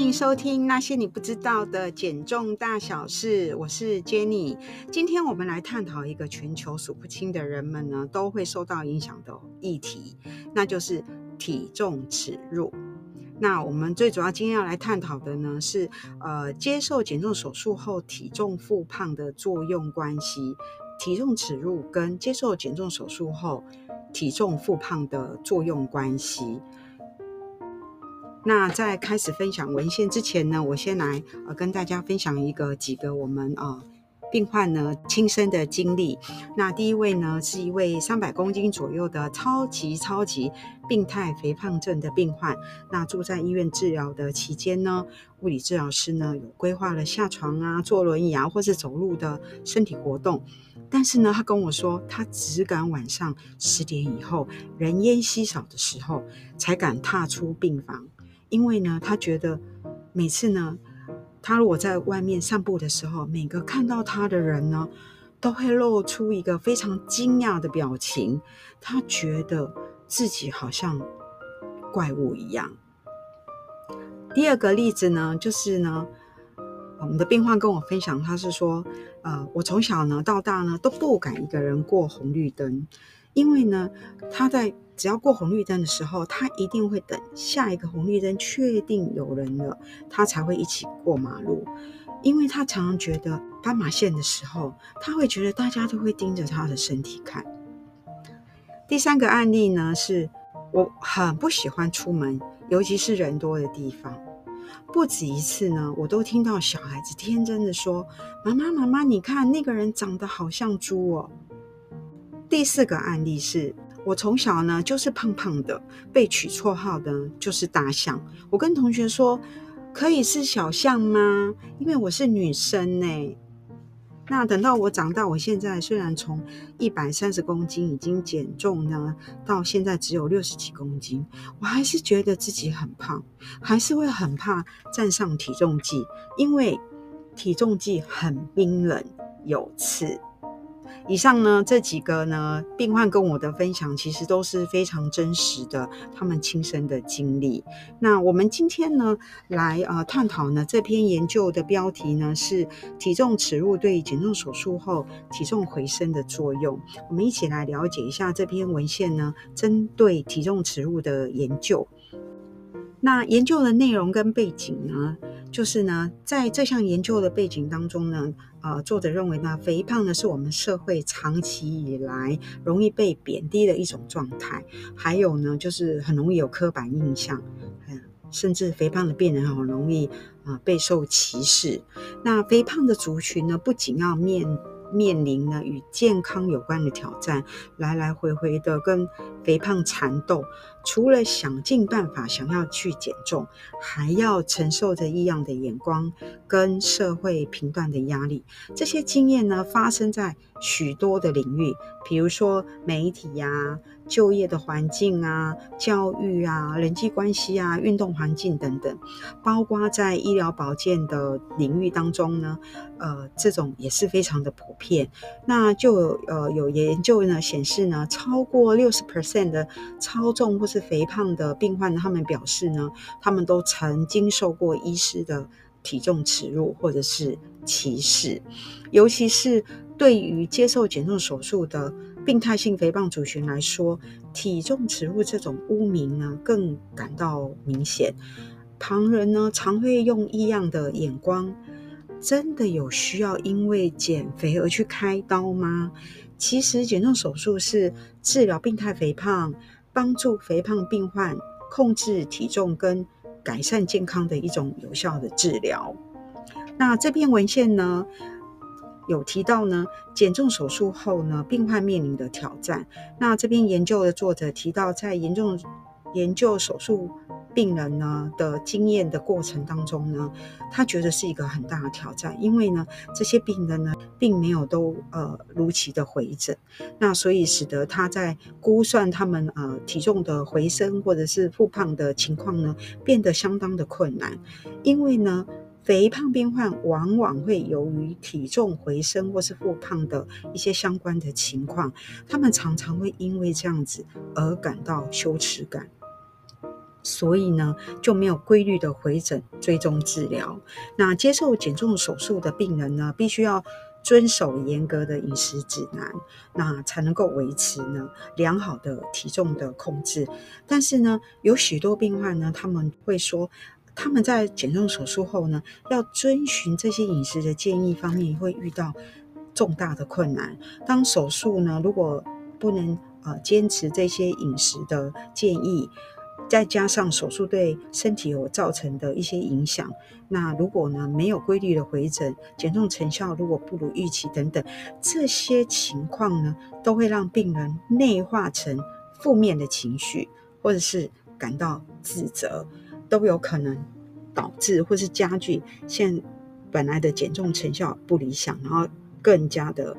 迎收听那些你不知道的减重大小事，我是 Jenny。今天我们来探讨一个全球数不清的人们呢都会受到影响的议题，那就是体重耻辱。那我们最主要今天要来探讨的呢是，呃，接受减重手术后体重复胖的作用关系，体重耻辱跟接受减重手术后体重复胖的作用关系。那在开始分享文献之前呢，我先来呃跟大家分享一个几个我们啊、病患呢亲身的经历。那第一位呢是一位三百公斤左右的超级超级病态肥胖症的病患。那住在医院治疗的期间呢，物理治疗师呢有规划了下床啊、坐轮椅啊或是走路的身体活动。但是呢，他跟我说，他只敢晚上十点以后人烟稀少的时候才敢踏出病房。因为呢，他觉得每次呢，他如果在外面散步的时候，每个看到他的人呢，都会露出一个非常惊讶的表情。他觉得自己好像怪物一样。第二个例子呢，就是呢，我们的病患跟我分享，他是说，呃，我从小呢到大呢都不敢一个人过红绿灯，因为呢，他在。只要过红绿灯的时候，他一定会等下一个红绿灯确定有人了，他才会一起过马路。因为他常常觉得斑马线的时候，他会觉得大家都会盯着他的身体看。第三个案例呢，是我很不喜欢出门，尤其是人多的地方。不止一次呢，我都听到小孩子天真的说：“妈妈，妈妈，你看那个人长得好像猪哦。”第四个案例是。我从小呢就是胖胖的，被取绰号的就是大象。我跟同学说，可以是小象吗？因为我是女生呢。那等到我长大，我现在虽然从一百三十公斤已经减重呢，到现在只有六十几公斤，我还是觉得自己很胖，还是会很怕站上体重计，因为体重计很冰冷，有刺。以上呢，这几个呢，病患跟我的分享，其实都是非常真实的，他们亲身的经历。那我们今天呢，来呃探讨呢这篇研究的标题呢是体重耻辱对减重手术后体重回升的作用。我们一起来了解一下这篇文献呢，针对体重耻辱的研究。那研究的内容跟背景呢，就是呢，在这项研究的背景当中呢，呃，作者认为呢，肥胖呢是我们社会长期以来容易被贬低的一种状态，还有呢，就是很容易有刻板印象，嗯，甚至肥胖的病人很容易啊备受歧视。那肥胖的族群呢，不仅要面面临呢与健康有关的挑战，来来回回的跟肥胖缠斗，除了想尽办法想要去减重，还要承受着异样的眼光跟社会评断的压力。这些经验呢，发生在许多的领域，比如说媒体呀、就业的环境啊、教育啊、人际关系啊、运动环境等等，包括在医疗保健的领域当中呢，呃，这种也是非常的普遍。那就呃有研究呢显示呢，超过六十 percent 的超重或是肥胖的病患，他们表示呢，他们都曾经受过医师的体重耻辱或者是歧视，尤其是对于接受减重手术的病态性肥胖族群来说，体重耻辱这种污名呢更感到明显。旁人呢常会用异样的眼光，真的有需要因为减肥而去开刀吗？其实减重手术是治疗病态肥胖，帮助肥胖病患控制体重跟改善健康的一种有效的治疗。那这篇文献呢，有提到呢，减重手术后呢，病患面临的挑战。那这篇研究的作者提到，在严重研究手术。病人呢的经验的过程当中呢，他觉得是一个很大的挑战，因为呢，这些病人呢并没有都呃如期的回诊，那所以使得他在估算他们呃体重的回升或者是复胖的情况呢变得相当的困难，因为呢，肥胖病患往往会由于体重回升或是复胖的一些相关的情况，他们常常会因为这样子而感到羞耻感。所以呢，就没有规律的回诊追踪治疗。那接受减重手术的病人呢，必须要遵守严格的饮食指南，那才能够维持呢良好的体重的控制。但是呢，有许多病患呢，他们会说，他们在减重手术后呢，要遵循这些饮食的建议方面，会遇到重大的困难。当手术呢，如果不能呃坚持这些饮食的建议，再加上手术对身体有造成的一些影响，那如果呢没有规律的回诊，减重成效如果不如预期等等，这些情况呢都会让病人内化成负面的情绪，或者是感到自责，都有可能导致或是加剧现本来的减重成效不理想，然后更加的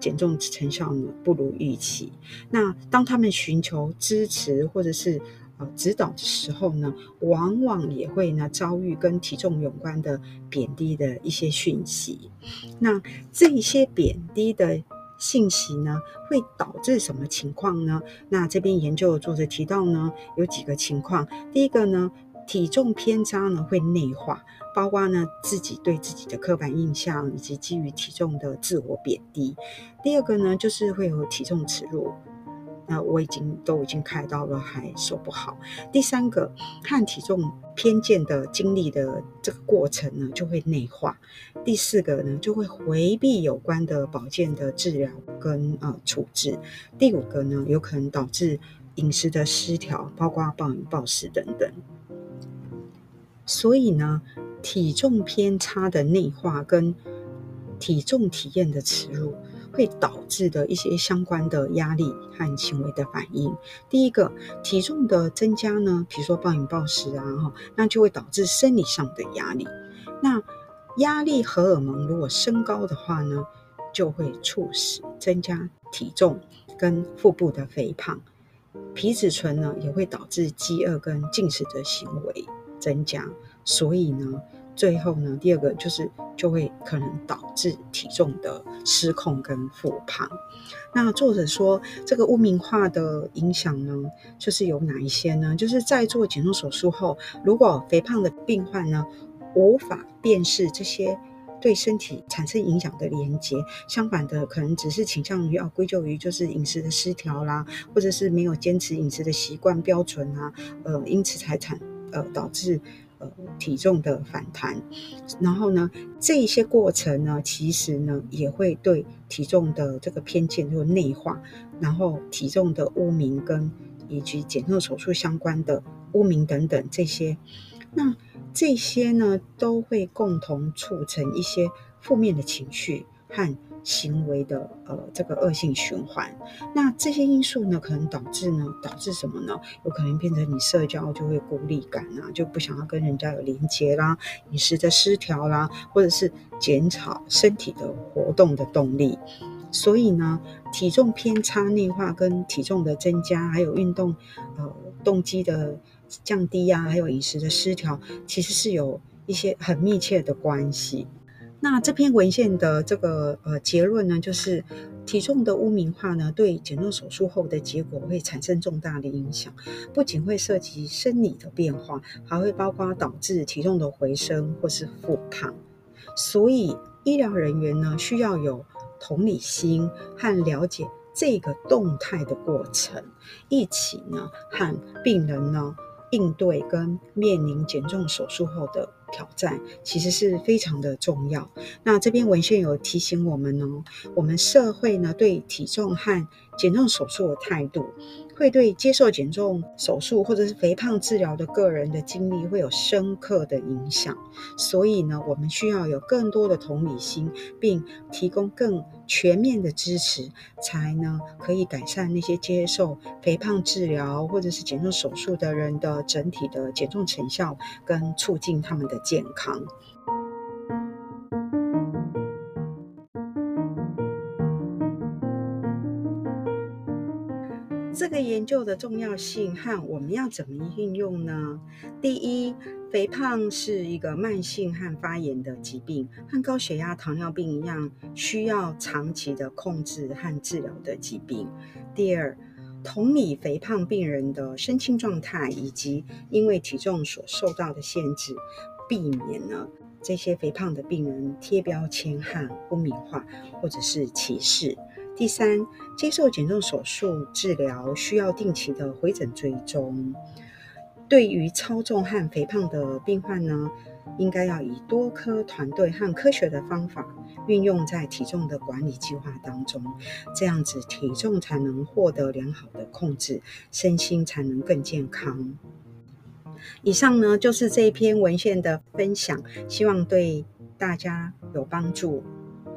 减重成效呢不如预期。那当他们寻求支持或者是呃，指导的时候呢，往往也会呢遭遇跟体重有关的贬低的一些讯息。那这一些贬低的信息呢，会导致什么情况呢？那这边研究的作者提到呢，有几个情况。第一个呢，体重偏差呢会内化，包括呢自己对自己的刻板印象以及基于体重的自我贬低。第二个呢，就是会有体重耻辱。那我已经都已经开刀了，还说不好。第三个，看体重偏见的经历的这个过程呢，就会内化。第四个呢，就会回避有关的保健的治疗跟呃处置。第五个呢，有可能导致饮食的失调，包括暴饮暴食等等。所以呢，体重偏差的内化跟体重体验的耻辱。会导致的一些相关的压力和行为的反应。第一个，体重的增加呢，比如说暴饮暴食啊，哈，那就会导致生理上的压力。那压力荷尔蒙如果升高的话呢，就会促使增加体重跟腹部的肥胖。皮质醇呢，也会导致饥饿跟进食的行为增加。所以呢。最后呢，第二个就是就会可能导致体重的失控跟复胖。那作者说，这个污名化的影响呢，就是有哪一些呢？就是在做减重手术后，如果肥胖的病患呢，无法辨识这些对身体产生影响的连结，相反的，可能只是倾向于要归咎于就是饮食的失调啦，或者是没有坚持饮食的习惯标准啊，呃，因此才产呃导致。呃，体重的反弹，然后呢，这些过程呢，其实呢，也会对体重的这个偏见或内化，然后体重的污名跟以及减重手术相关的污名等等这些，那这些呢，都会共同促成一些负面的情绪和。行为的呃这个恶性循环，那这些因素呢，可能导致呢，导致什么呢？有可能变成你社交就会孤立感啊，就不想要跟人家有连接啦，饮食的失调啦，或者是减少身体的活动的动力。所以呢，体重偏差内化跟体重的增加，还有运动呃动机的降低啊，还有饮食的失调，其实是有一些很密切的关系。那这篇文献的这个呃结论呢，就是体重的污名化呢，对减重手术后的结果会产生重大的影响，不仅会涉及生理的变化，还会包括导致体重的回升或是复胖。所以医疗人员呢，需要有同理心和了解这个动态的过程，一起呢和病人呢应对跟面临减重手术后的。挑战其实是非常的重要。那这篇文献有提醒我们呢，我们社会呢对体重和减重手术的态度，会对接受减重手术或者是肥胖治疗的个人的经历会有深刻的影响。所以呢，我们需要有更多的同理心，并提供更全面的支持，才呢可以改善那些接受肥胖治疗或者是减重手术的人的整体的减重成效，跟促进他们的健康。这个研究的重要性和我们要怎么运用呢？第一，肥胖是一个慢性和发炎的疾病，和高血压、糖尿病一样，需要长期的控制和治疗的疾病。第二，同理肥胖病人的身心状态，以及因为体重所受到的限制，避免了这些肥胖的病人贴标签和污名化，或者是歧视。第三，接受减重手术治疗需要定期的回诊追踪。对于超重和肥胖的病患呢，应该要以多科团队和科学的方法运用在体重的管理计划当中，这样子体重才能获得良好的控制，身心才能更健康。以上呢，就是这一篇文献的分享，希望对大家有帮助。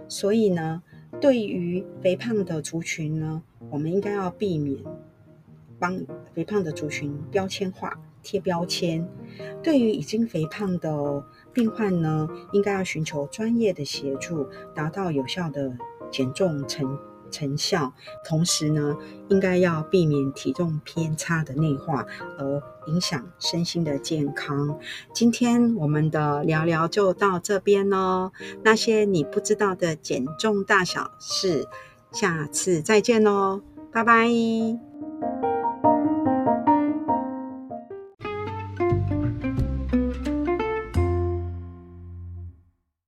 所以呢，对于肥胖的族群呢，我们应该要避免帮肥胖的族群标签化、贴标签。对于已经肥胖的病患呢，应该要寻求专业的协助，达到有效的减重成成效。同时呢，应该要避免体重偏差的内化，而影响身心的健康。今天我们的聊聊就到这边喽。那些你不知道的减重大小事，下次再见喽，拜拜。